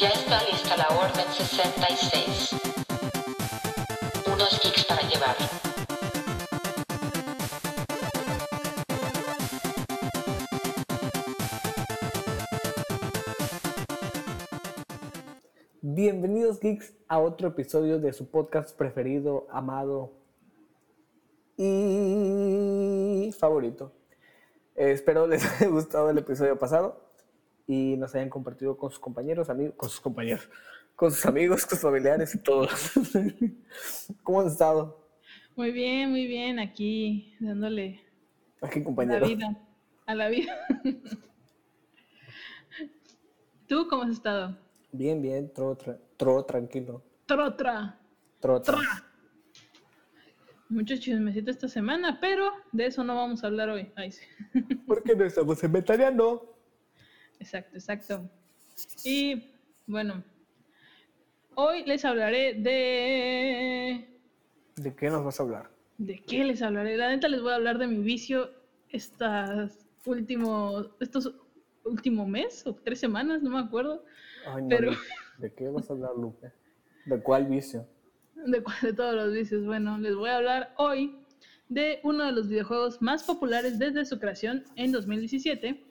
Ya está lista la Orden 66. Unos geeks para llevar. Bienvenidos geeks a otro episodio de su podcast preferido, amado y favorito. Eh, espero les haya gustado el episodio pasado y nos hayan compartido con sus compañeros, amigos, con sus compañeros, con sus amigos, con sus familiares y todos. ¿Cómo han estado? Muy bien, muy bien, aquí dándole Aquí, a la compañero. vida, a la vida. ¿Tú cómo has estado? Bien, bien, todo, tra- todo tranquilo. Trotra, Todo tra. tra- Mucho chismecito esta semana, pero de eso no vamos a hablar hoy. Ay, sí. ¿Por qué no estamos en vegetariano? Exacto, exacto. Y bueno, hoy les hablaré de... ¿De qué nos vas a hablar? ¿De qué les hablaré? La neta les voy a hablar de mi vicio estas últimos, estos último mes o tres semanas, no me acuerdo. Ay, no, Pero- ¿De qué vas a hablar, Lupe? ¿De cuál vicio? de, cu- de todos los vicios. Bueno, les voy a hablar hoy de uno de los videojuegos más populares desde su creación en 2017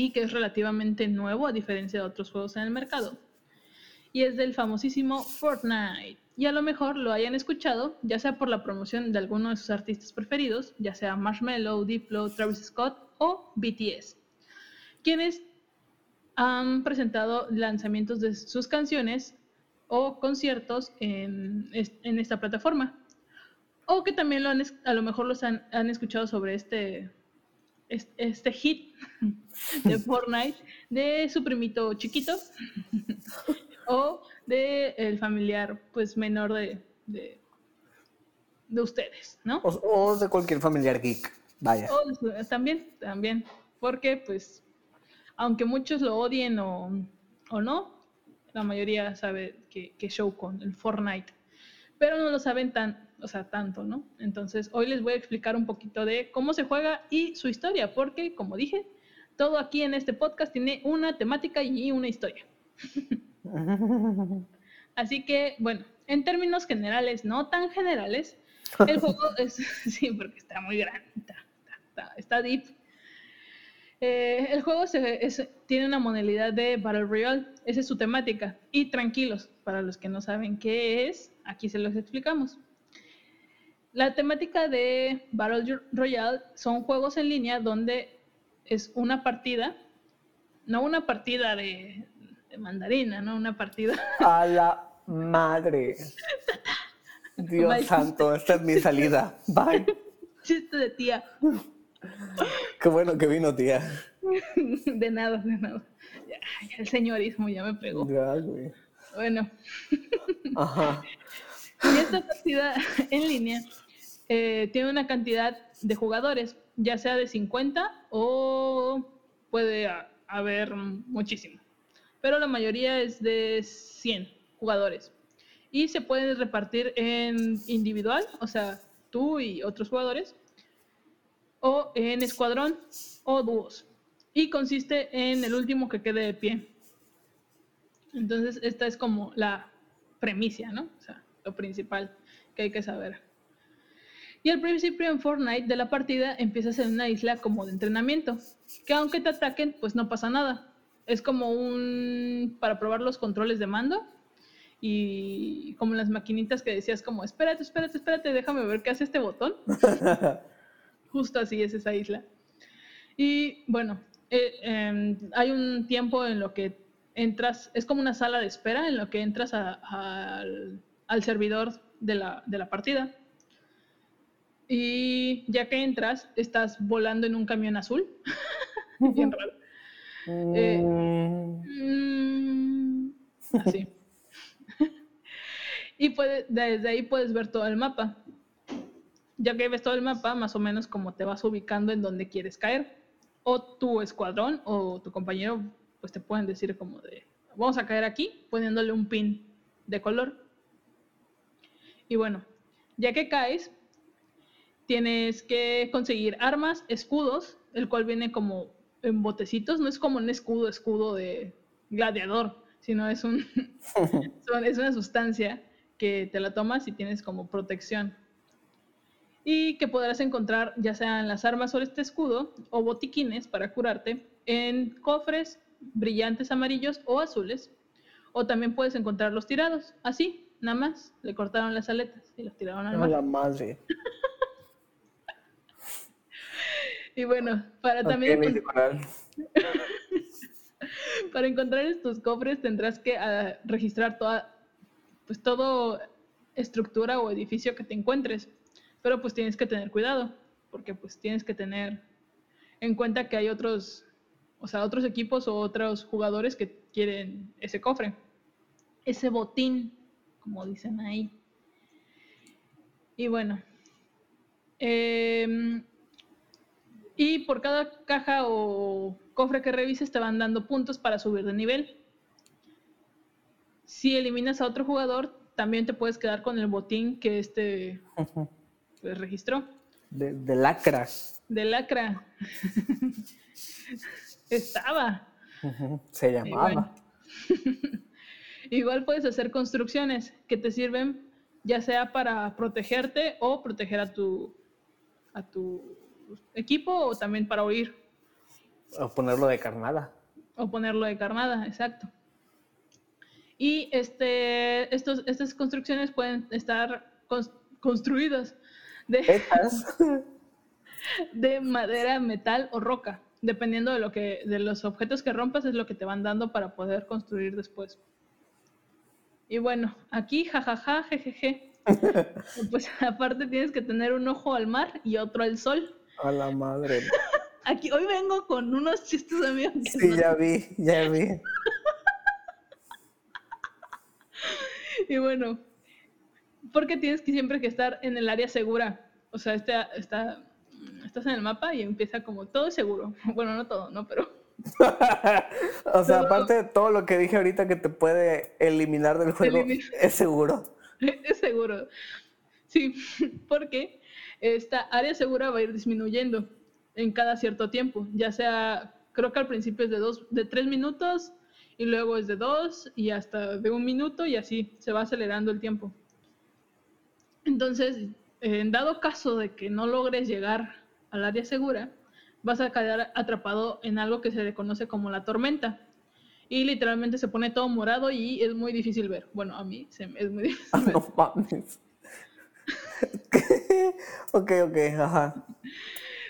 y que es relativamente nuevo a diferencia de otros juegos en el mercado. Y es del famosísimo Fortnite. Y a lo mejor lo hayan escuchado, ya sea por la promoción de alguno de sus artistas preferidos, ya sea Marshmello, Diplo, Travis Scott o BTS, quienes han presentado lanzamientos de sus canciones o conciertos en, en esta plataforma. O que también lo han a lo mejor los han, han escuchado sobre este, es- este hit de Fortnite de su primito chiquito o de el familiar pues menor de, de, de ustedes, ¿no? O, o de cualquier familiar geek. Vaya. O también, también, porque pues aunque muchos lo odien o, o no, la mayoría sabe que, que show con el Fortnite, pero no lo saben tan, o sea, tanto, ¿no? Entonces hoy les voy a explicar un poquito de cómo se juega y su historia, porque como dije, todo aquí en este podcast tiene una temática y una historia. Así que, bueno, en términos generales, no tan generales, el juego es, sí, porque está muy grande, está, está- está- está deep. Eh, el juego se- es- tiene una modalidad de Battle Royale, esa es su temática. Y tranquilos, para los que no saben qué es, aquí se los explicamos. La temática de Battle Royale son juegos en línea donde es una partida, no una partida de, de mandarina, no una partida A la madre. Dios Bye. santo, esta es mi salida. Bye. chiste de tía. Qué bueno que vino, tía. De nada, de nada. El señorismo ya me pegó. Ya, güey. Bueno, Ajá. y esta partida en línea eh, tiene una cantidad de jugadores, ya sea de 50 o puede haber muchísimo. Pero la mayoría es de 100 jugadores. Y se puede repartir en individual, o sea, tú y otros jugadores, o en escuadrón o dúos. Y consiste en el último que quede de pie. Entonces, esta es como la premisa, ¿no? O sea, lo principal que hay que saber. Y al principio en Fortnite de la partida empiezas en una isla como de entrenamiento, que aunque te ataquen, pues no pasa nada. Es como un... para probar los controles de mando y como las maquinitas que decías como, espérate, espérate, espérate, déjame ver qué hace este botón. Justo así es esa isla. Y bueno, eh, em, hay un tiempo en lo que entras, es como una sala de espera en lo que entras a- al, al servidor de la, de la partida. Y ya que entras, estás volando en un camión azul. Bien raro. Eh, Mm, Mm, así. y puede- desde ahí puedes ver todo el mapa. Ya que ves todo el mapa, más o menos como te vas ubicando en donde quieres caer. O tu escuadrón o tu compañero, pues te pueden decir como de, vamos a caer aquí, poniéndole un pin de color. Y bueno, ya que caes, tienes que conseguir armas, escudos, el cual viene como en botecitos, no es como un escudo, escudo de gladiador, sino es, un, es una sustancia que te la tomas y tienes como protección. Y que podrás encontrar ya sean las armas o este escudo o botiquines para curarte en cofres brillantes amarillos o azules. O también puedes encontrarlos tirados, así, nada más. Le cortaron las aletas y los tiraron al mar. la madre. Y bueno, para Ok, también para encontrar estos cofres tendrás que ah, registrar toda, pues todo estructura o edificio que te encuentres. Pero pues tienes que tener cuidado, porque pues tienes que tener en cuenta que hay otros, o sea, otros equipos o otros jugadores que quieren ese cofre, ese botín, como dicen ahí. Y bueno, em, y por cada caja o cofre que revises te van dando puntos para subir de nivel. Si eliminas a otro jugador, también te puedes quedar con el botín que este pues, registró. De, de lacra. De lacra. Estaba. Se llamaba. bueno. Igual puedes hacer construcciones que te sirven ya sea para protegerte o proteger a tu, a tu equipo o también para huir O ponerlo de carnada. o ponerlo de carnada, exacto. Y este, estos, estas construcciones pueden estar cons- construidas de, Estas. de madera, metal o roca. Dependiendo de lo que, de los objetos que rompas, es lo que te van dando para poder construir después. Y bueno, aquí, jajaja, jejeje. Pues aparte tienes que tener un ojo al mar y otro al sol. A la madre. Aquí, hoy vengo con unos chistes amigos. Sí, no- ya vi, ya vi. Y bueno, porque tienes que siempre que estar en el área segura. O sea, este, está, estás en el mapa y empieza como todo es seguro. Bueno, no todo, ¿no? Pero o sea, Pero- aparte de todo lo que dije ahorita que te puede eliminar del juego, es seguro. es seguro. Sí, porque esta área segura va a ir disminuyendo en cada cierto tiempo. Ya sea, creo que al principio es de, dos, de tres minutos y luego es de dos y hasta de un minuto y así se va acelerando el tiempo. Entonces, en dado caso de que no logres llegar al área segura, vas a quedar atrapado en algo que se le conoce como la tormenta. Y literalmente se pone todo morado y es muy difícil ver. Bueno, a mí se es muy difícil Ah, ver. no mames. ok, ok, ajá.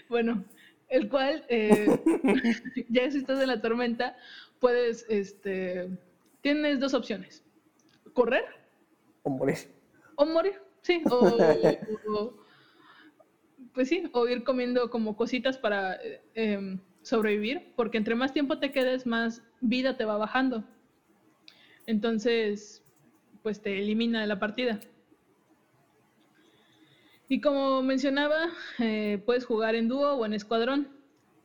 Bueno, el cual, eh, ya si estás en la tormenta, puedes, este, tienes dos opciones. Correr O morir. o morir, sí, o, pues sí, o ir comiendo como cositas para eh, em, sobrevivir, porque entre más tiempo te quedes, más vida te va bajando. Entonces, pues te elimina de la partida. Y como mencionaba, eh, puedes jugar en dúo o en escuadrón.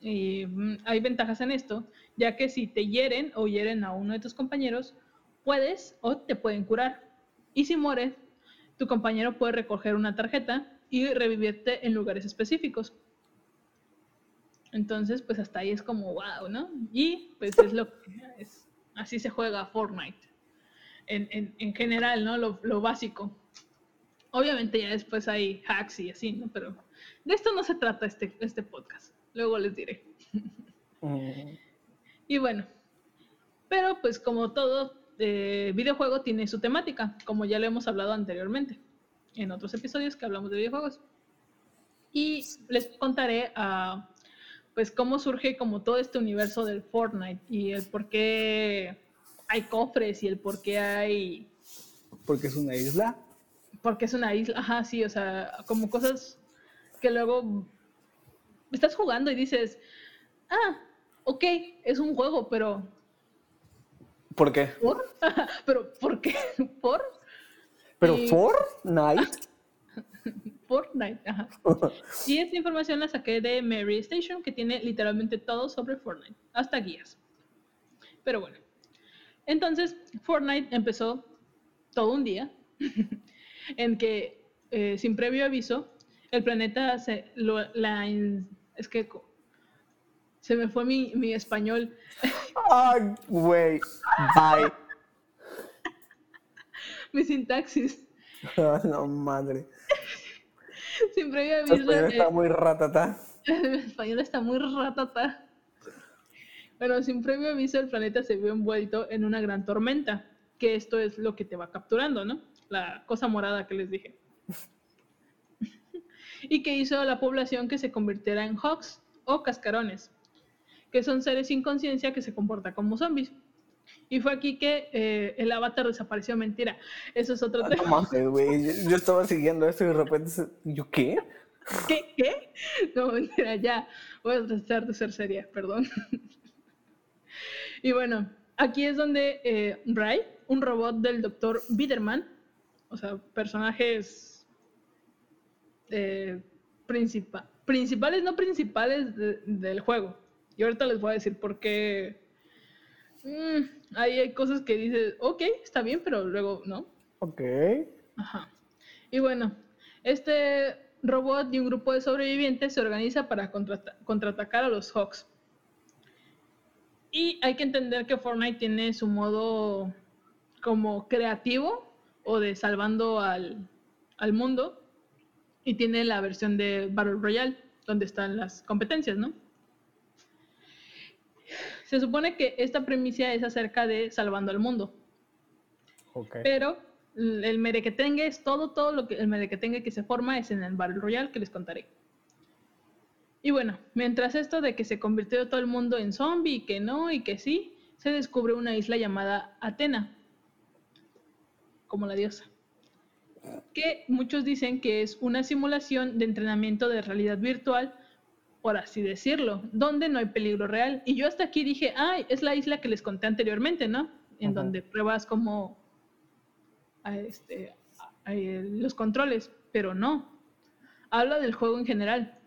Y mm, hay ventajas en esto, ya que si te hieren o hieren a uno de tus compañeros, puedes o te pueden curar. Y si mueres, tu compañero puede recoger una tarjeta y revivirte en lugares específicos. Entonces, pues hasta ahí es como wow, ¿no? Y pues es lo que es, así se juega Fortnite. En, en- en general, ¿no? Lo, lo básico. Obviamente ya después hay hacks y así, ¿no? Pero de esto no se trata este, este podcast. Luego les diré. Mm, Y bueno, pero pues como todo eh, videojuego tiene su temática, como ya lo hemos hablado anteriormente en otros episodios que hablamos de videojuegos. Y les contaré ah, pues cómo surge como todo este universo del Fortnite y el por qué hay cofres y el por qué hay Porque es una isla. porque es una isla, ajá, sí, o sea, como cosas que luego estás jugando y dices, ah, ok, es un juego, pero ¿Por qué? ¿por? pero ¿por qué? ¿Por? Pero Y- Fortnite. Fortnite, ajá. Y esta información la saqué de Mary Station, que tiene literalmente todo sobre Fortnite, hasta guías. Pero bueno, entonces Fortnite empezó todo un día en que, eh, sin previo aviso, el planeta se lo, la es que se me fue mi, mi español. Ah, güey. Bye. mi sintaxis. No, madre. Sin previo Tu aviso. español está eh, muy ratata. el español está muy ratata. Bueno, sin previo aviso, el planeta se vio envuelto en una gran tormenta, que esto es lo que te va capturando, ¿no? La cosa morada que les dije. y que hizo a la población que se convirtiera en hogs o cascarones, que son seres sin conciencia que se comportan como zombies. Y fue aquí que eh, el avatar desapareció. Mentira, eso es otro Ah, tema. No mames, güey. Yo, yo estaba siguiendo esto y de repente. ¿Yo qué? ¿Qué? ¿Qué? No, mentira, ya. Voy a tratar de ser seria, perdón. y bueno, aquí es donde eh, Ray, un robot del doctor Biederman, o sea, personajes eh, principa- principales, no principales de- del juego. Y ahorita les voy a decir por qué. mm, ahí hay cosas que dices, ok, está bien, pero luego no. Ok. Ajá. Y bueno, este robot y un grupo de sobrevivientes se organiza para contrata- contraatacar a los Hawks. Y hay que entender que Fortnite tiene su modo como creativo o de salvando al, al mundo. Y tiene la versión de Battle Royale, donde están las competencias, ¿no? Se supone que esta premisa es acerca de salvando al mundo. Pero el merequetengue es todo, todo lo que el merequetengue que se forma es en el Battle Royale que les contaré. Y bueno, mientras esto de que se convirtió todo el mundo en zombie y que no y que sí, se descubre una isla llamada Atena, como la diosa, que muchos dicen que es una simulación de entrenamiento de realidad virtual, por así decirlo, donde no hay peligro real. Y yo hasta aquí dije, ay, es la isla que les conté anteriormente, ¿no? En donde pruebas como a este, a- a- eh, los controles, pero no. Habla del juego en general.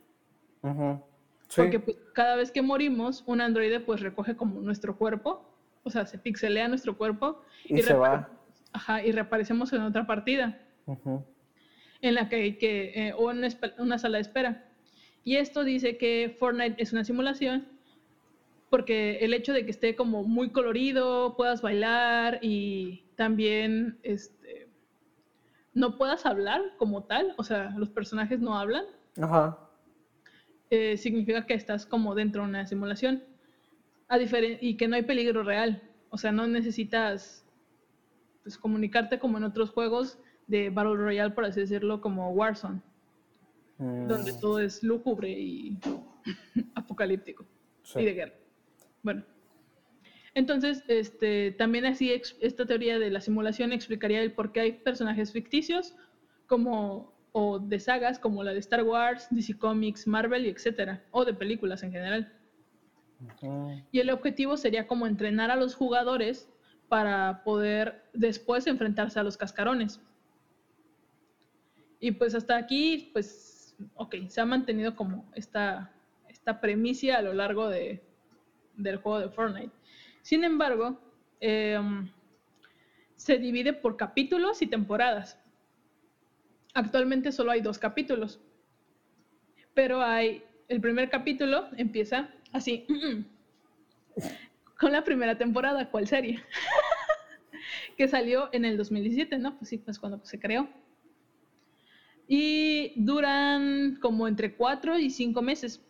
Sí. porque pues, cada vez que morimos, un androide pues recoge como nuestro cuerpo, o sea, se pixelea nuestro cuerpo y se va. Ajá, y reaparecemos en otra partida en la que hay que, eh, o en una, espe- una sala de espera. Y esto dice que Fortnite es una simulación porque el hecho de que esté como muy colorido, puedas bailar y también este, no puedas hablar como tal, o sea, los personajes no hablan, Ajá. eh, significa que estás como dentro de una simulación a y que no hay peligro real, o sea, no necesitas pues, comunicarte como en otros juegos de Battle Royale, por así decirlo, como Warzone donde Mm, todo es lúgubre y apocalíptico sí. y de guerra. Bueno, entonces, este, también así esta teoría de la simulación explicaría el por qué hay personajes ficticios como o de sagas como la de Star Wars, DC Comics, Marvel y etcétera, o de películas en general. Y el objetivo sería como entrenar a los jugadores para poder después enfrentarse a los cascarones. Y pues hasta aquí, pues, ok, se ha mantenido como esta, esta premisa a lo largo de, del juego de Fortnite. Sin embargo, em, se divide por capítulos y temporadas. Actualmente solo hay dos capítulos. Pero hay, el primer capítulo empieza así, con la primera temporada, ¿cuál serie? que salió en el 2017, ¿no? Pues sí, pues cuando se creó. Y duran como entre cuatro y cinco meses.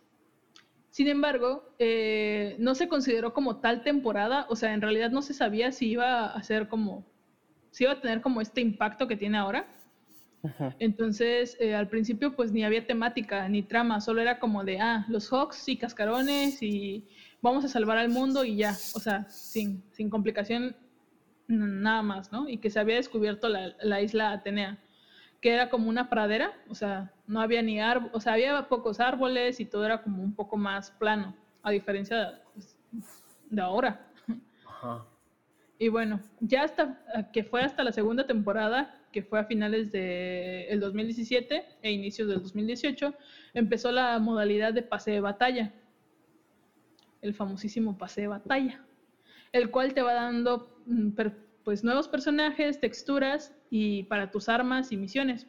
Sin embargo, eh, no se consideró como tal temporada, o sea, en realidad no se sabía si iba a ser como, si iba a tener como este impacto que tiene ahora. Entonces, eh, al principio, pues ni había temática ni trama, solo era como de, ah, los Hawks y cascarones y vamos a salvar al mundo y ya, o sea, sin, sin complicación nada más, ¿no? Y que se había descubierto la, la isla Atenea, que era como una pradera, o sea, no había ni árboles, o sea, había pocos árboles y todo era como un poco más plano, a diferencia pues, de ahora. Ajá. Y bueno, ya hasta que fue hasta la segunda temporada, que fue a finales del el 2017 e inicios del 2018, empezó la modalidad de pase de batalla. El famosísimo pase de batalla, el cual te va dando mm, per- pues nuevos personajes, texturas y para tus armas y misiones.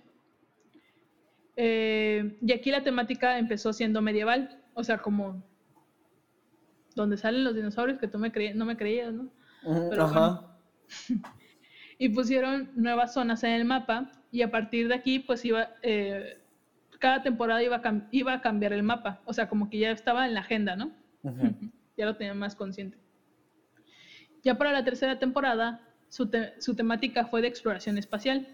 Eh, y aquí la temática empezó siendo medieval, o sea, como donde salen los dinosaurios que tú me no me creías, ¿no? Pero Ajá. y pusieron nuevas zonas en el mapa y a partir de aquí pues iba, eh, cada temporada iba a, iba a cambiar el mapa, o sea, como que ya estaba en la agenda, ¿no? Ya lo tenía más consciente. Ya para la tercera temporada, su, te- su temática fue de exploración espacial.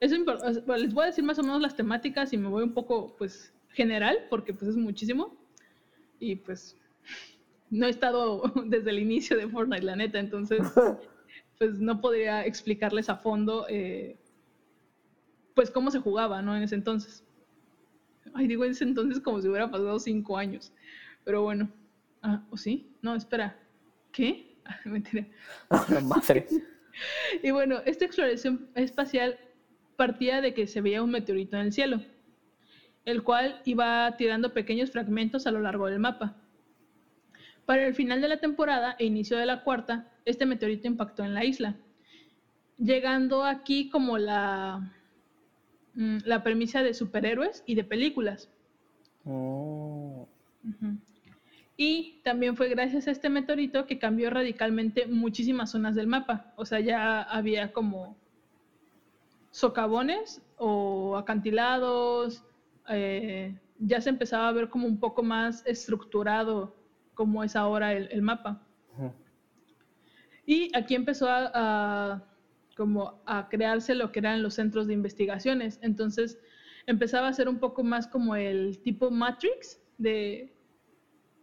Les voy a decir más o menos las temáticas y me voy un poco, pues, general, porque pues es muchísimo. Y pues, no he estado desde el inicio de Fortnite, la neta, entonces, pues no podría explicarles a fondo, eh, pues, cómo se jugaba, ¿no? En ese entonces. Ay, digo en ese entonces como si hubiera pasado cinco años. Pero bueno. Ah, ¿o sí? No, espera. ¿Qué? Mentira. Madre. Y bueno, esta exploración espacial partía de que se veía un meteorito en el cielo, el cual iba tirando pequeños fragmentos a lo largo del mapa. Para el final de la temporada e inicio de la cuarta, este meteorito impactó en la isla, llegando aquí como la, mm, la premisa de superhéroes y de películas. Oh. Y también fue gracias a este meteorito que cambió radicalmente muchísimas zonas del mapa. O sea, ya había como socavones o acantilados. eh, ya se empezaba a ver como un poco más estructurado como es ahora el, el mapa. Y aquí empezó a, a- como a crearse lo que eran los centros de investigaciones. Entonces empezaba a ser un poco más como el tipo Matrix de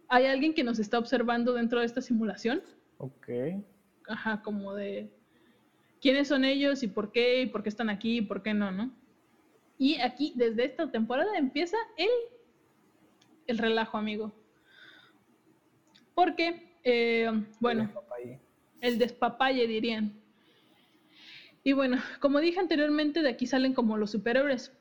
hay alguien que nos está observando dentro de esta simulación. Ok. Ajá, como de quiénes son ellos y por qué, y por qué están aquí y por qué no, ¿no? Y aquí, desde esta temporada, empieza el, el relajo, amigo. Porque, eh, bueno, Papaya. el despapalle dirían. Y bueno, como dije anteriormente, de aquí salen como los superhéroes,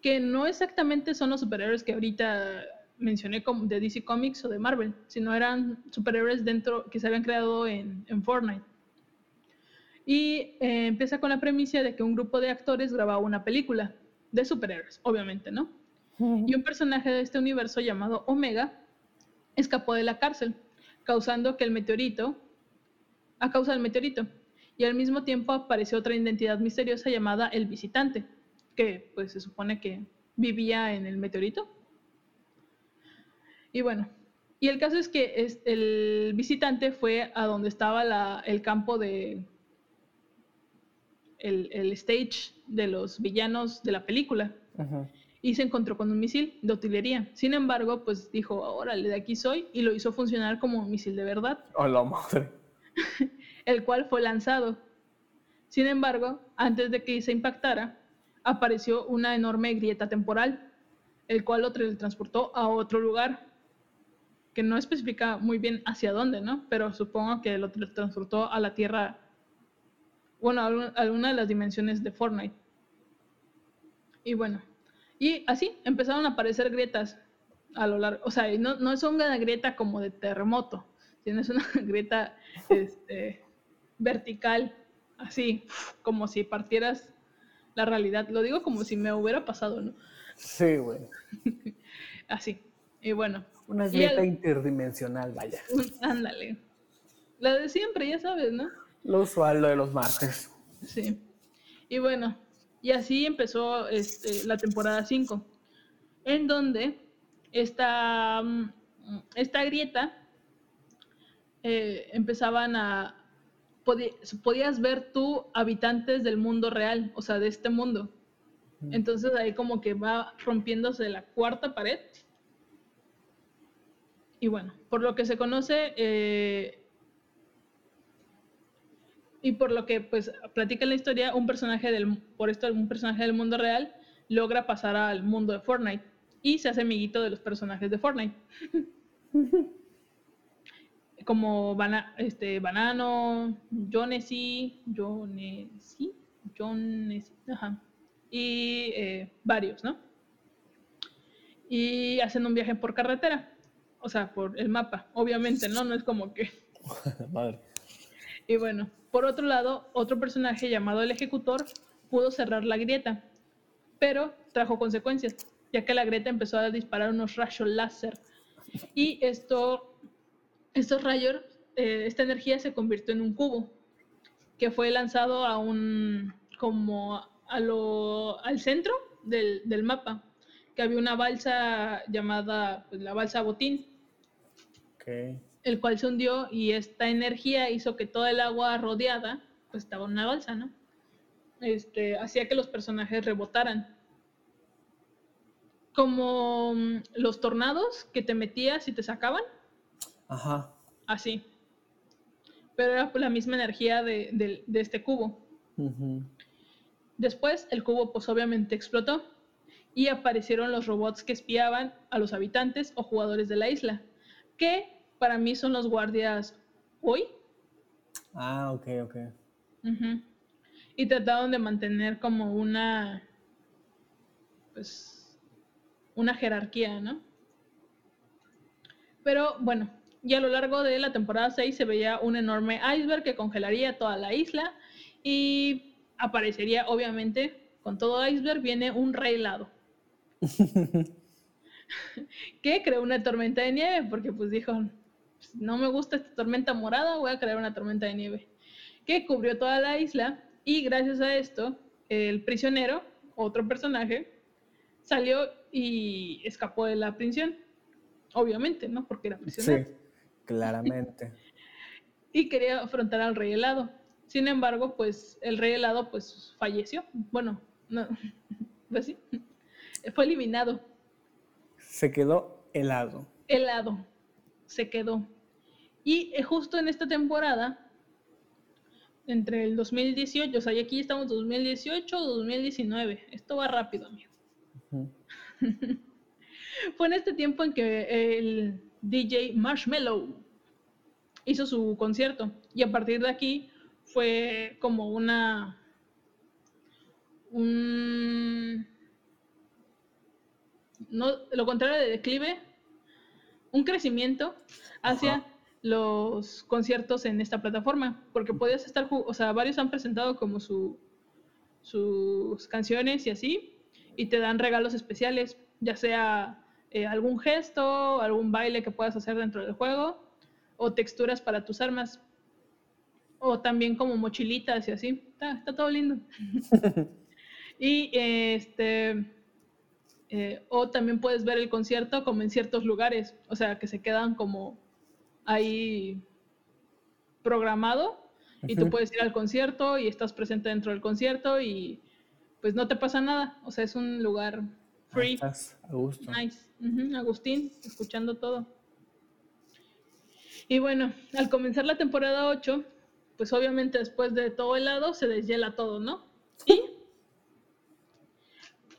que no exactamente son los superhéroes que ahorita mencioné como de DC Comics o de Marvel, sino eran superhéroes dentro que se habían creado en, en Fortnite. Y eh, empieza con la premisa de que un grupo de actores grababa una película de superhéroes, obviamente, ¿no? Y un personaje de este universo llamado Omega escapó de la cárcel, causando que el meteorito, a causa del meteorito, y al mismo tiempo apareció otra identidad misteriosa llamada el visitante, que pues se supone que vivía en el meteorito. Y bueno, y el caso es que es- el visitante fue a donde estaba la- el campo de el, el stage de los villanos de la película y se encontró con un misil de utilería. Sin embargo, pues dijo, órale, de aquí soy, y lo hizo funcionar como un misil de verdad, la madre. el cual fue lanzado. Sin embargo, antes de que se impactara, apareció una enorme grieta temporal, el cual lo transportó a otro lugar, que no especifica muy bien hacia dónde, ¿no? Pero supongo que lo transportó a la Tierra, bueno, a alguna de las dimensiones de Fortnite. Y bueno, y así empezaron a aparecer grietas a lo largo, o sea, no, no es una grieta como de terremoto, sino es una grieta este, vertical, así, como si partieras la realidad. Lo digo como si me hubiera pasado, ¿no? Sí, güey. Así. Y bueno, Una grieta el- interdimensional, vaya. ándale. La de siempre, ya sabes, ¿no? Lo usual, lo de los martes. Sí. Y bueno, y así empezó este, la temporada 5, en donde esta, mm, esta grieta eh, empezaban a... podías ver tú habitantes del mundo real, o sea, de este mundo. Entonces ahí como que va rompiéndose la cuarta pared. Y bueno, por lo que se conoce, eh, y por lo que pues platica la historia, un personaje del, por esto un personaje del mundo real logra pasar al mundo de Fortnite y se hace amiguito de los personajes de Fortnite. Como este, Banano, Jonesy, Jonesy, Jonesy, ajá, y eh, varios, ¿no? Y hacen un viaje por carretera, o sea, por el mapa, obviamente, ¿no? No es como que Madre. y bueno, por otro lado, otro personaje llamado el Ejecutor pudo cerrar la grieta, pero trajo consecuencias, ya que la grieta empezó a disparar unos rayos láser. Y esto, estos rayos, eh, esta energía se convirtió en un cubo, que fue lanzado a un como a lo, al centro del, del mapa, que había una balsa llamada pues, la balsa Botín, El cual se hundió y esta energía hizo que toda el agua rodeada pues estaba en una balsa, ¿no? Este, hacía que los personajes rebotaran. Como mm, los tornados que te metías y te sacaban, Ajá. así. Pero era la misma energía de, de- de este cubo. Después el cubo pues obviamente explotó y aparecieron los robots que espiaban a los habitantes o jugadores de la isla, que para mí son los guardias hoy. Ah, ok, ok. Y trataron de mantener como una, pues, una jerarquía, ¿no? Pero bueno, y a lo largo de la temporada 6 se veía un enorme iceberg que congelaría toda la isla y aparecería, obviamente, con todo iceberg viene un rey helado. que creó una tormenta de nieve, porque pues dijo, "Pues, no me gusta esta tormenta morada, voy a crear una tormenta de nieve que cubrió toda la isla y gracias a esto el prisionero, otro personaje, salió y escapó de la prisión. Obviamente, ¿no? Porque era Sí, prisionero. claramente. Y quería afrontar al rey helado. Sin embargo, pues el rey helado pues falleció. Bueno, no, pues sí, fue eliminado. Se quedó helado. helado se quedó. Y eh, justo en esta temporada, entre el 2018, o sea, y aquí estamos 2018 o 2019, esto va rápido, amigo. Fue en este tiempo en que el DJ Marshmello hizo su concierto y a partir de aquí fue como una un no lo contrario de declive un crecimiento hacia los conciertos en esta plataforma porque podías estar o sea varios han presentado como su sus canciones y así y te dan regalos especiales ya sea eh, algún gesto algún baile que puedas hacer dentro del juego o texturas para tus armas o también como mochilitas y así. Está, está todo lindo. Y este eh, o también puedes ver el concierto como en ciertos lugares, o sea, que se quedan como ahí programado y tú puedes ir al concierto y estás presente dentro del concierto y pues no te pasa nada, o sea, es un lugar free, estás a gusto. nice, Agustín, escuchando todo. Y bueno, al comenzar la temporada 8, pues obviamente después de todo helado se deshiela todo, ¿no?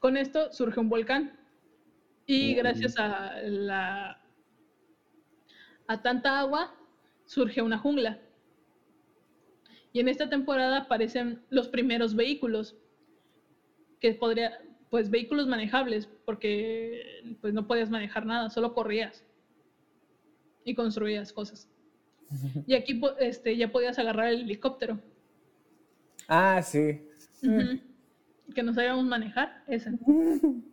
Con esto surge un volcán. Y gracias a la a tanta agua surge una jungla. Y en esta temporada aparecen los primeros vehículos que podría pues vehículos manejables porque pues no podías manejar nada, solo corrías y construías cosas. Y aquí este ya podías agarrar el helicóptero. Ah, sí. Que no sabíamos manejar, esa.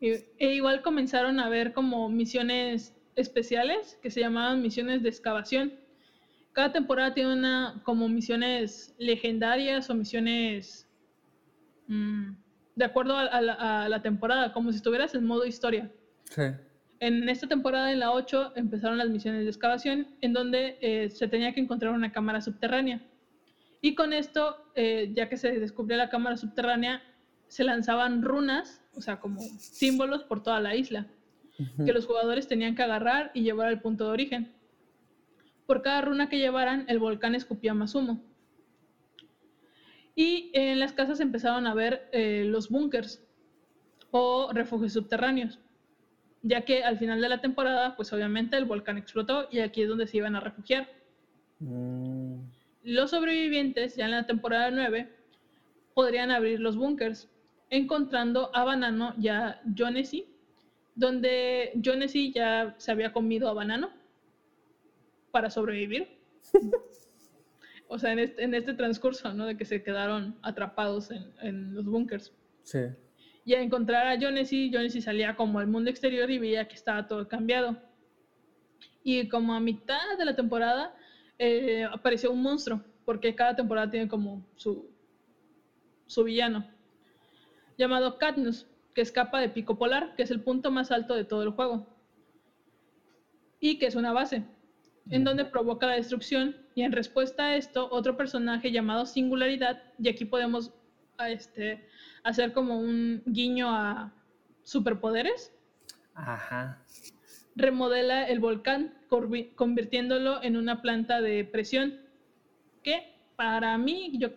Y- e igual comenzaron a ver como misiones especiales que se llamaban misiones de excavación. Cada temporada tiene una como misiones legendarias o misiones mm, de acuerdo a, a la, a la temporada, como si estuvieras en modo historia. Sí. En esta temporada, en la 8, empezaron las misiones de excavación, en donde eh, se tenía que encontrar una cámara subterránea. Y con esto, eh, ya que se descubrió la cámara subterránea, se lanzaban runas, o sea, como símbolos por toda la isla, que los jugadores tenían que agarrar y llevar al punto de origen. Por cada runa que llevaran, el volcán escupía más humo. Y en las casas empezaron a ver eh, los búnkers o refugios subterráneos, ya que al final de la temporada, pues obviamente el volcán explotó y aquí es donde se iban a refugiar. Mm, Los sobrevivientes, ya en la temporada 9, podrían abrir los búnkers, encontrando a Banano y a Jonesy, donde Jonesy ya se había comido a Banano para sobrevivir. o sea, en este, en este transcurso, ¿no? De que se quedaron atrapados en, en los búnkers. sí. Y al encontrar a Jonesy, Jonesy salía como al mundo exterior y veía que estaba todo cambiado. Y como a mitad de la temporada eh, apareció un monstruo porque cada temporada tiene como su, su villano, llamado Katniss, que escapa de Pico Polar, que es el punto más alto de todo el juego, y que es una base, en donde provoca la destrucción, y en respuesta a esto, otro personaje llamado Singularidad, y aquí podemos a este, hacer como un guiño a superpoderes, Ajá. remodela el volcán, convirtiéndolo en una planta de presión, que para mí, yo,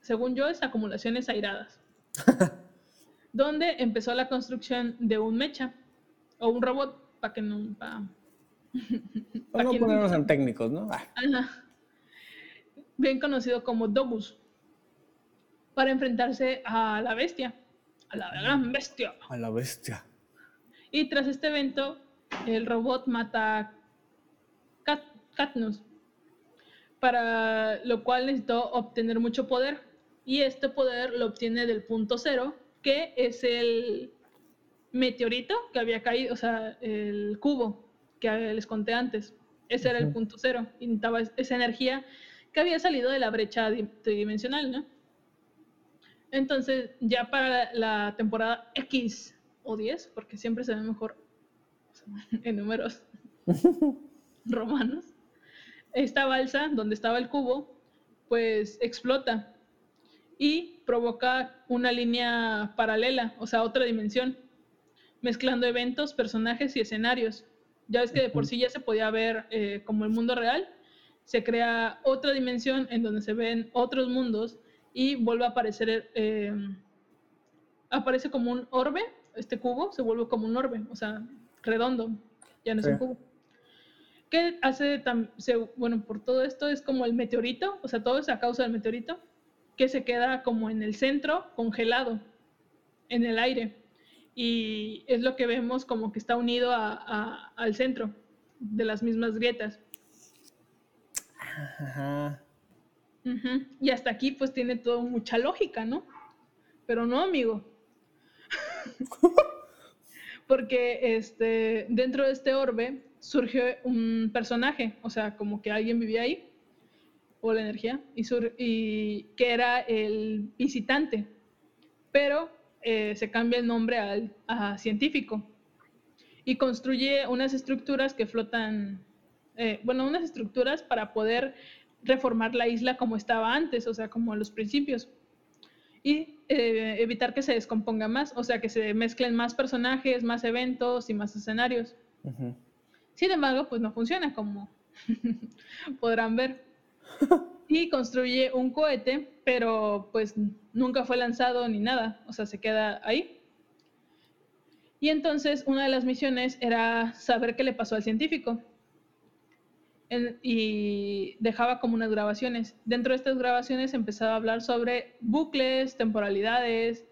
según yo, es acumulaciones airadas. donde empezó la construcción de un mecha o un robot, para que no... pa- Para no ponernos en técnicos, ¿no? Ah, Ajá. bien conocido como Dobus, para enfrentarse a la bestia, a la gran bestia. a la bestia. Y tras este evento, el robot mata Kat- Katniss, para lo cual necesitó obtener mucho poder. Y este poder lo obtiene del punto cero, que es el meteorito que había caído, o sea, el cubo que les conté antes. Ese era el punto cero. Y necesitaba es- esa energía que había salido de la brecha di- tridimensional, ¿no? Entonces, ya para la temporada X o 10, porque siempre se ve mejor en números romanos, esta balsa donde estaba el cubo, pues explota y provoca una línea paralela, o sea, otra dimensión, mezclando eventos, personajes y escenarios. Ya ves que de por sí ya se podía ver eh, como el mundo real, se crea otra dimensión en donde se ven otros mundos y vuelve a aparecer, eh, aparece como un orbe, este cubo se vuelve como un orbe, o sea, redondo, ya no es Sí. un cubo. ¿Qué hace se- bueno, por todo esto es como el meteorito, o sea, todo es a causa del meteorito, que se queda como en el centro, congelado, en el aire. Y es lo que vemos como que está unido a- a- al centro de las mismas grietas. Ajá. Ujú. Y hasta aquí pues tiene todo mucha lógica, ¿no? Pero no, amigo. Porque este, dentro de este orbe surgió un personaje, o sea, como que alguien vivía ahí, o la energía, y, sur- y que era el visitante, pero eh, se cambia el nombre al, a científico y construye unas estructuras que flotan, eh, bueno, unas estructuras para poder reformar la isla como estaba antes, o sea, como a los principios. Y eh, evitar que se descomponga más, o sea, que se mezclen más personajes, más eventos y más escenarios. Sin embargo, pues no funciona como podrán ver. Y construye un cohete, pero pues nunca fue lanzado ni nada, o sea, se queda ahí. Y entonces una de las misiones era saber qué le pasó al científico. Y dejaba como unas grabaciones. Dentro de estas grabaciones empezaba a hablar sobre bucles, temporalidades,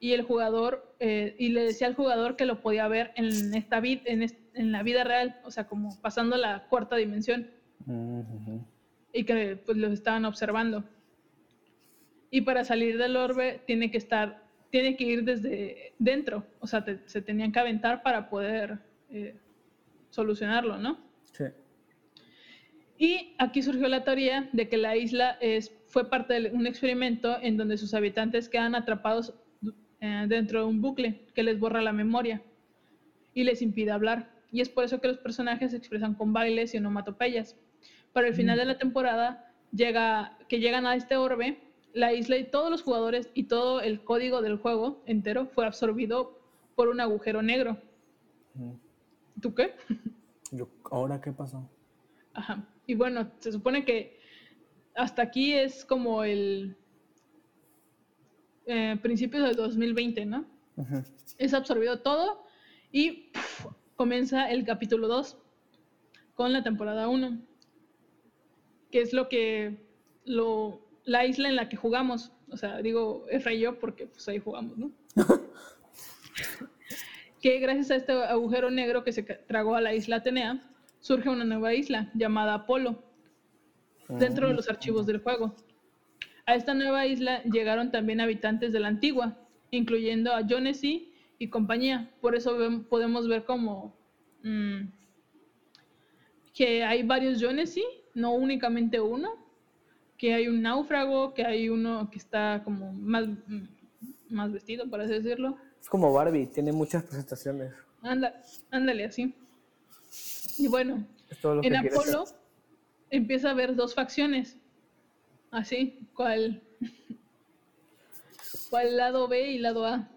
y el jugador, eh, y le decía al jugador que lo podía ver en, esta vid- en, es- en la vida real, o sea, como pasando la cuarta dimensión Ujú. y que pues los estaban observando. Y para salir del orbe tiene que estar, tiene que ir desde dentro, o sea, te- se tenían que aventar para poder eh, solucionarlo, ¿no? Sí. Y aquí surgió la teoría de que la isla es, fue parte de un experimento en donde sus habitantes quedan atrapados eh, dentro de un bucle que les borra la memoria y les impide hablar. Y es por eso que los personajes se expresan con bailes y onomatopeyas. Para el final de la temporada, llega, que llegan a este orbe, la isla y todos los jugadores y todo el código del juego entero fue absorbido por un agujero negro. Ujú. ¿Tú qué? Yo, ¿Ahora qué pasó? Ajá. Y bueno, se supone que hasta aquí es como el eh, principios del 2020, ¿no? Es absorbido todo y comienza el capítulo 2 con la temporada 1, que es lo que lo la isla en la que jugamos, o sea, digo Efra y yo porque pues ahí jugamos, ¿no? que gracias a este agujero negro que se tragó a la isla Atenea, surge una nueva isla llamada Apolo, dentro de los archivos del juego. A esta nueva isla llegaron también habitantes de la antigua, incluyendo a Jonesy y compañía. Por eso podemos ver como mm, que hay varios Jonesy, no únicamente uno, que hay un náufrago, que hay uno que está como más, mm, más vestido, por así decirlo. Es como Barbie, tiene muchas presentaciones. Anda, ándale así. Y bueno, en. Apolo empieza a haber dos facciones. Así, cual, cual lado B y lado A.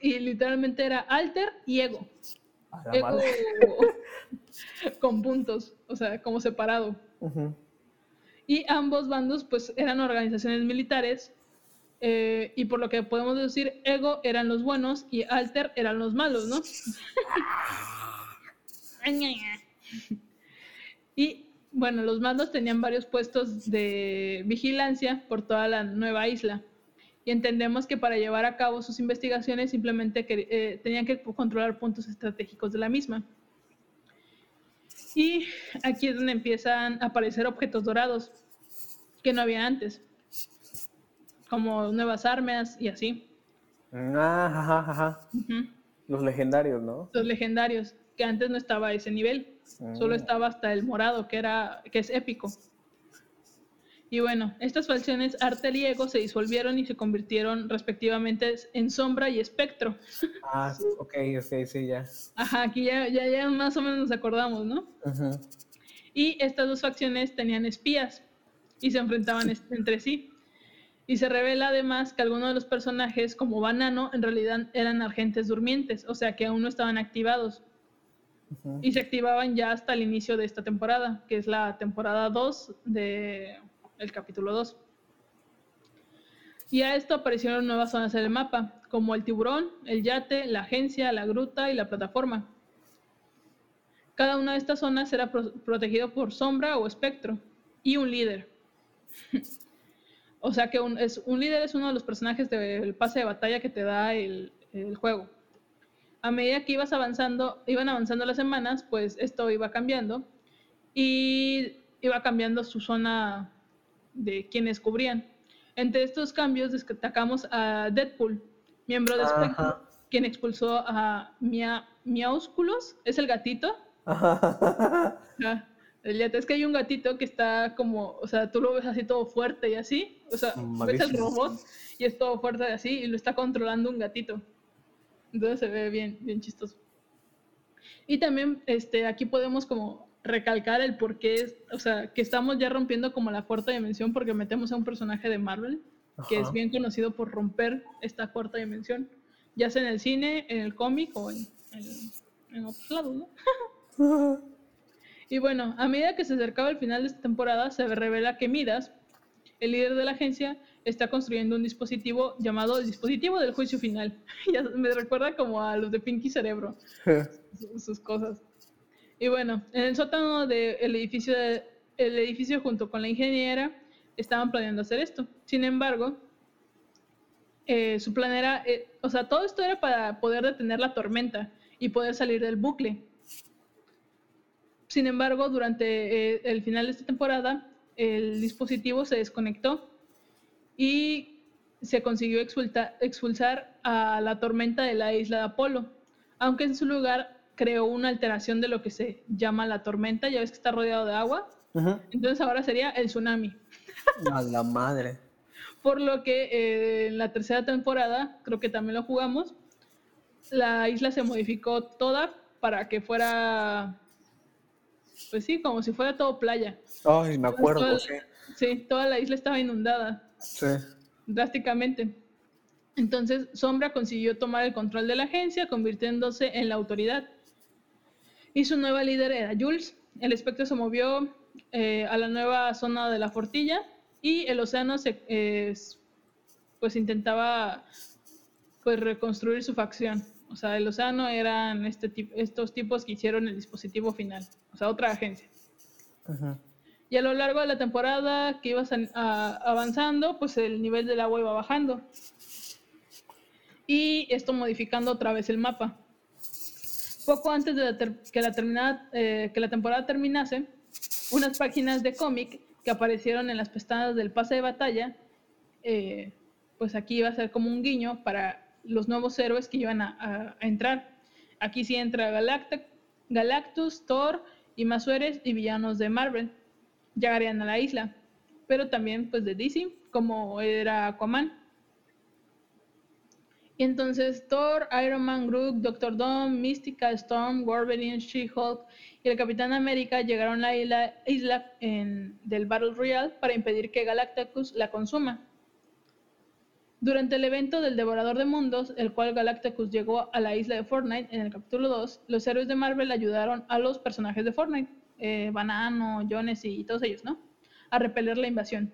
Y literalmente era Alter y Ego. A la Ego con puntos, o sea, como separado. Y ambos bandos pues eran organizaciones militares eh, y por lo que podemos decir, Ego eran los buenos y Alter eran los malos, ¿no? y bueno, los malos tenían varios puestos de vigilancia por toda la nueva isla. Y entendemos que para llevar a cabo sus investigaciones simplemente que- eh, tenían que controlar puntos estratégicos de la misma. Y aquí es donde empiezan a aparecer objetos dorados que no había antes, como nuevas armas y así. Ah, ajá, ajá. Ujú. Los legendarios, ¿no? Los legendarios, que antes no estaba a ese nivel, solo Mm. estaba hasta el morado, que, era, que es épico. Y bueno, estas facciones Artel y Ego se disolvieron y se convirtieron respectivamente en Sombra y Espectro. Ah, ok, ok, sí, ya. Ajá, aquí ya, ya, ya más o menos nos acordamos, ¿no? Ujú. Y estas dos facciones tenían espías y se enfrentaban entre sí. Y se revela además que algunos de los personajes, como Banano, en realidad eran agentes durmientes, o sea que aún no estaban activados. Y se activaban ya hasta el inicio de esta temporada, que es la temporada 2 del capítulo 2. Y a esto aparecieron nuevas zonas en el mapa, como el tiburón, el yate, la agencia, la gruta y la plataforma. Cada una de estas zonas era pro- protegido por sombra o espectro y un líder. o sea que un, es, un líder es uno de los personajes del pase de batalla que te da el juego. A medida que ibas avanzando, iban avanzando las semanas, pues esto iba cambiando y iba cambiando su zona de quienes cubrían. Entre estos cambios destacamos a Deadpool, miembro de Spectre, Ajá. quien expulsó a Mia, Miaúsculos, es el gatito. Ajá. Ajá. El yate. Es que hay un gatito que está como, o sea, tú lo ves así todo fuerte y así, o sea, ves el robot y es todo fuerte y así, y lo está controlando un gatito. Entonces se ve bien, bien chistoso. Y también este, aquí podemos como recalcar el por qué, o sea, que estamos ya rompiendo como la cuarta dimensión porque metemos a un personaje de Marvel que es bien conocido por romper esta cuarta dimensión, ya sea en el cine, en el cómic o en, en- en otros lados, ¿no? Y bueno, a medida que se acercaba el final de esta temporada, se revela que Midas, el líder de la agencia, está construyendo un dispositivo llamado el dispositivo del juicio final. ya me recuerda como a los de Pinky Cerebro, su- sus cosas. Y bueno, en el sótano del edificio, de- el edificio junto con la ingeniera estaban planeando hacer esto. Sin embargo, eh, su plan era, eh, o sea, todo esto era para poder detener la tormenta y poder salir del bucle. Sin embargo, durante eh, el final de esta temporada, el dispositivo se desconectó y se consiguió expulsar a la tormenta de la isla de Apolo, aunque en su lugar creó una alteración de lo que se llama la tormenta, ya ves que está rodeado de agua, entonces ahora sería el tsunami. A la madre. Por lo que eh, en la tercera temporada, creo que también lo jugamos, la isla se modificó toda para que fuera, pues sí, como si fuera todo playa. Ay, me acuerdo, Todo- sí. Sí, toda la isla estaba inundada Sí. drásticamente. Entonces, Sombra consiguió tomar el control de la agencia, convirtiéndose en la autoridad. Y su nueva líder era Jules. El espectro se movió eh, a la nueva zona de la fortilla y el océano se, eh, pues intentaba pues reconstruir su facción. O sea, el océano eran este estos tipos que hicieron el dispositivo final, o sea, otra agencia. Ujú. Y a lo largo de la temporada que ibas an- a- avanzando, pues el nivel del agua iba bajando. Y esto modificando otra vez el mapa. Poco antes de la que, la eh, que la temporada terminase, unas páginas de cómic que aparecieron en las pestañas del pase de batalla, eh, pues aquí iba a ser como un guiño para los nuevos héroes que iban a, a- a entrar. Aquí sí entra Galactus, Thor y más y villanos de Marvel llegarían a la isla. pero también pues de DC, como era Aquaman. Y entonces Thor, Iron Man, Groot, Doctor Doom, Mystica, Storm, Wolverine, She-Hulk y el Capitán América llegaron a la isla, del Battle Royale para impedir que Galactus la consuma. Durante el evento del Devorador de Mundos, el cual Galactus llegó a la isla de Fortnite en el capítulo 2, los héroes de Marvel ayudaron a los personajes de Fortnite, eh, Banano, Jones y todos ellos, ¿no? A repeler la invasión.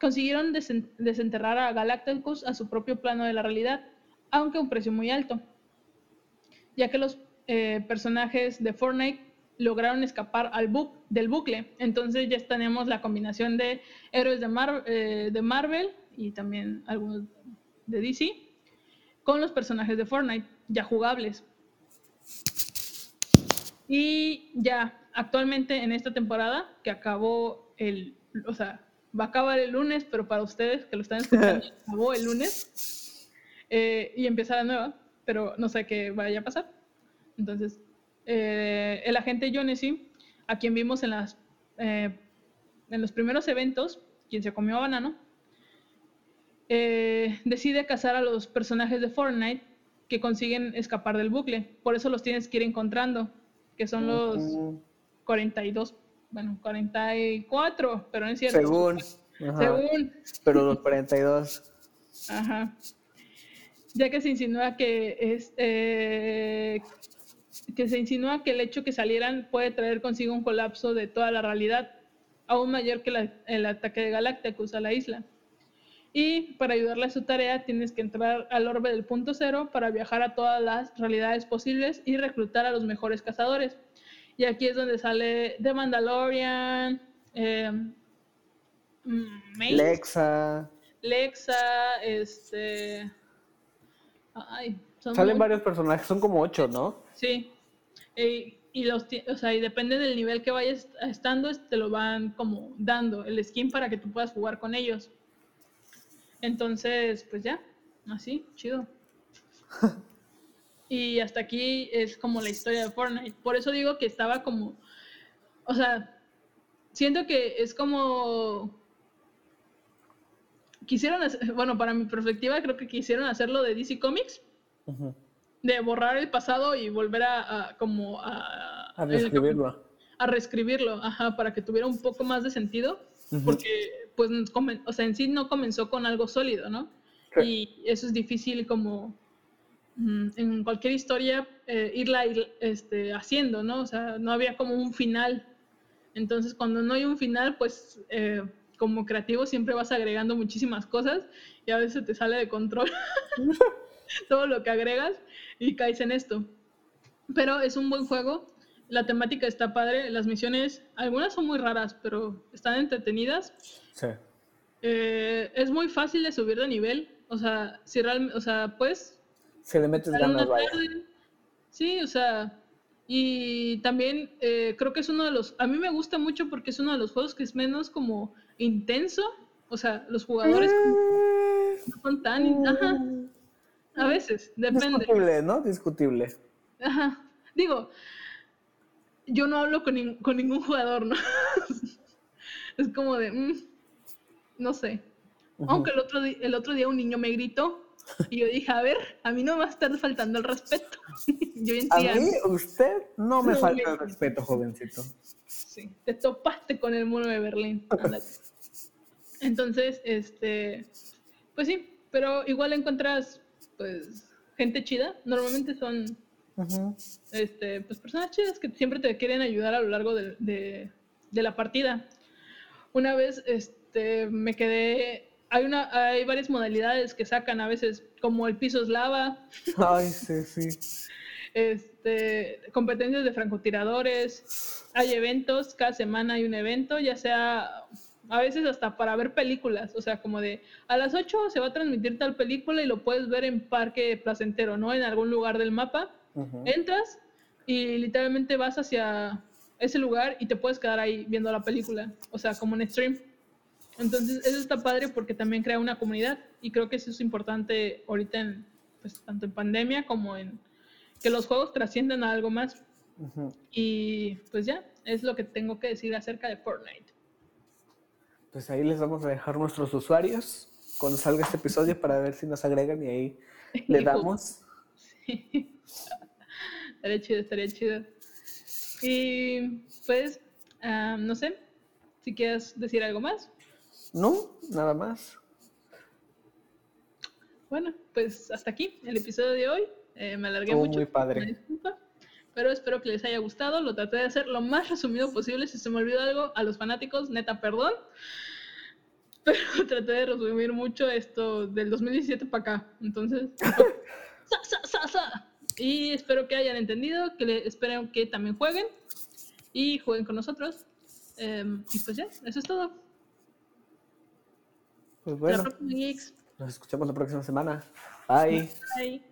Consiguieron desen- desenterrar a Galactus a su propio plano de la realidad, aunque a un precio muy alto, ya que los eh, personajes de Fortnite lograron escapar al del bucle. Entonces ya tenemos la combinación de héroes de, eh, de Marvel y también algunos de DC con los personajes de Fortnite ya jugables. Y ya actualmente en esta temporada que acabó el, o sea, va a acabar el lunes, pero para ustedes que lo están escuchando, acabó el lunes eh, y empieza la nueva, pero no sé qué vaya a pasar. Entonces, eh, el agente Jonesy, a quien vimos en, las, eh, en los primeros eventos, quien se comió a Banano, decide cazar a los personajes de Fortnite que consiguen escapar del bucle. Por eso los tienes que ir encontrando, que son los. 42, bueno, 44, pero no es cierto. Según. Ajá. Según, Pero los 42. Ajá. Ya que se insinúa que es eh, que se insinúa que el hecho que salieran puede traer consigo un colapso de toda la realidad, aún mayor que la- el ataque de Galactus a la isla. Y para ayudarle a su tarea tienes que entrar al orbe del punto cero para viajar a todas las realidades posibles y reclutar a los mejores cazadores. Y aquí es donde sale The Mandalorian, eh, mm, Lexa. Lexa, este. Ay, son Salen muy- varios personajes, son como ocho, ¿no? Sí. Eh, y los o sea, y depende del nivel que vayas estando, es- te lo van como dando el skin para que tú puedas jugar con ellos. Entonces, pues ya, así, chido. y hasta aquí es como la historia de Fortnite. Por eso digo que estaba como, o sea, siento que es como quisieron hacer, bueno, para mi perspectiva creo que quisieron hacerlo de DC Comics, de borrar el pasado y volver a, a- como a, A reescribirlo. a reescribirlo, ajá, para que tuviera un poco más de sentido, Ujú. porque pues o sea, en sí no comenzó con algo sólido, ¿no? Sí. Y eso es difícil como en cualquier historia eh, irla ir, este, haciendo, ¿no? O sea, no había como un final. Entonces, cuando no hay un final, pues eh, como creativo siempre vas agregando muchísimas cosas y a veces te sale de control todo lo que agregas y caes en esto. Pero es un buen juego, la temática está padre, las misiones, algunas son muy raras, pero están entretenidas. Sí. Eh, es muy fácil de subir de nivel, o sea, si realmente, o sea, pues Si le metes ganas, vaya. Sí, o sea, y también eh, creo que es uno de los, a mí me gusta mucho porque es uno de los juegos que es menos como intenso, o sea, los jugadores no son tan, in- ajá, a veces, depende, Discutible, ¿no? Discutible. ajá, digo, yo no hablo con, con ningún jugador, ¿no? es como de, mm, no sé, aunque el otro, el otro día un niño me gritó y yo dije, a ver, a mí no me va a estar faltando el respeto. yo A mí, usted no me No, falta me- el respeto, jovencito. Sí, te topaste con el muro de Berlín. Entonces, este, pues sí, pero igual encuentras, pues, gente chida. Normalmente son, este, pues, personas chidas que siempre te quieren ayudar a lo largo de, de- de la partida. Una vez, este, me quedé, hay una, hay varias modalidades que sacan a veces, como el piso es lava, Ay, sí, sí. este, competencias de francotiradores, hay eventos, cada semana hay un evento, ya sea a veces hasta para ver películas, o sea, como de a las 8 se va a transmitir tal película y lo puedes ver en Parque Placentero, ¿no? En algún lugar del mapa. Entras y literalmente vas hacia ese lugar y te puedes quedar ahí viendo la película, o sea, como un stream. Entonces, eso está padre porque también crea una comunidad y creo que eso es importante ahorita, en, pues, tanto en pandemia como en que los juegos trasciendan a algo más. Y pues ya, es lo que tengo que decir acerca de Fortnite. pues ahí les vamos a dejar nuestros usuarios cuando salga este episodio para ver si nos agregan y ahí le damos. estaría chido, estaría chido. Y pues, ah, no sé, si quieres decir algo más. No, nada más. Bueno, pues hasta aquí el episodio de hoy. Eh, me alargué Estuvo mucho. muy padre. disculpa, pero espero que les haya gustado. Lo traté de hacer lo más resumido posible. Si se me olvidó algo, a los fanáticos, neta, perdón. Pero traté de resumir mucho esto del 2017 para acá. Entonces, sa. y espero que hayan entendido, que le, espero que también jueguen y jueguen con nosotros. Em, y pues ya, eso es todo. Pues La bueno, próxima, Geeks. nos escuchamos la próxima semana. Bye. Bye.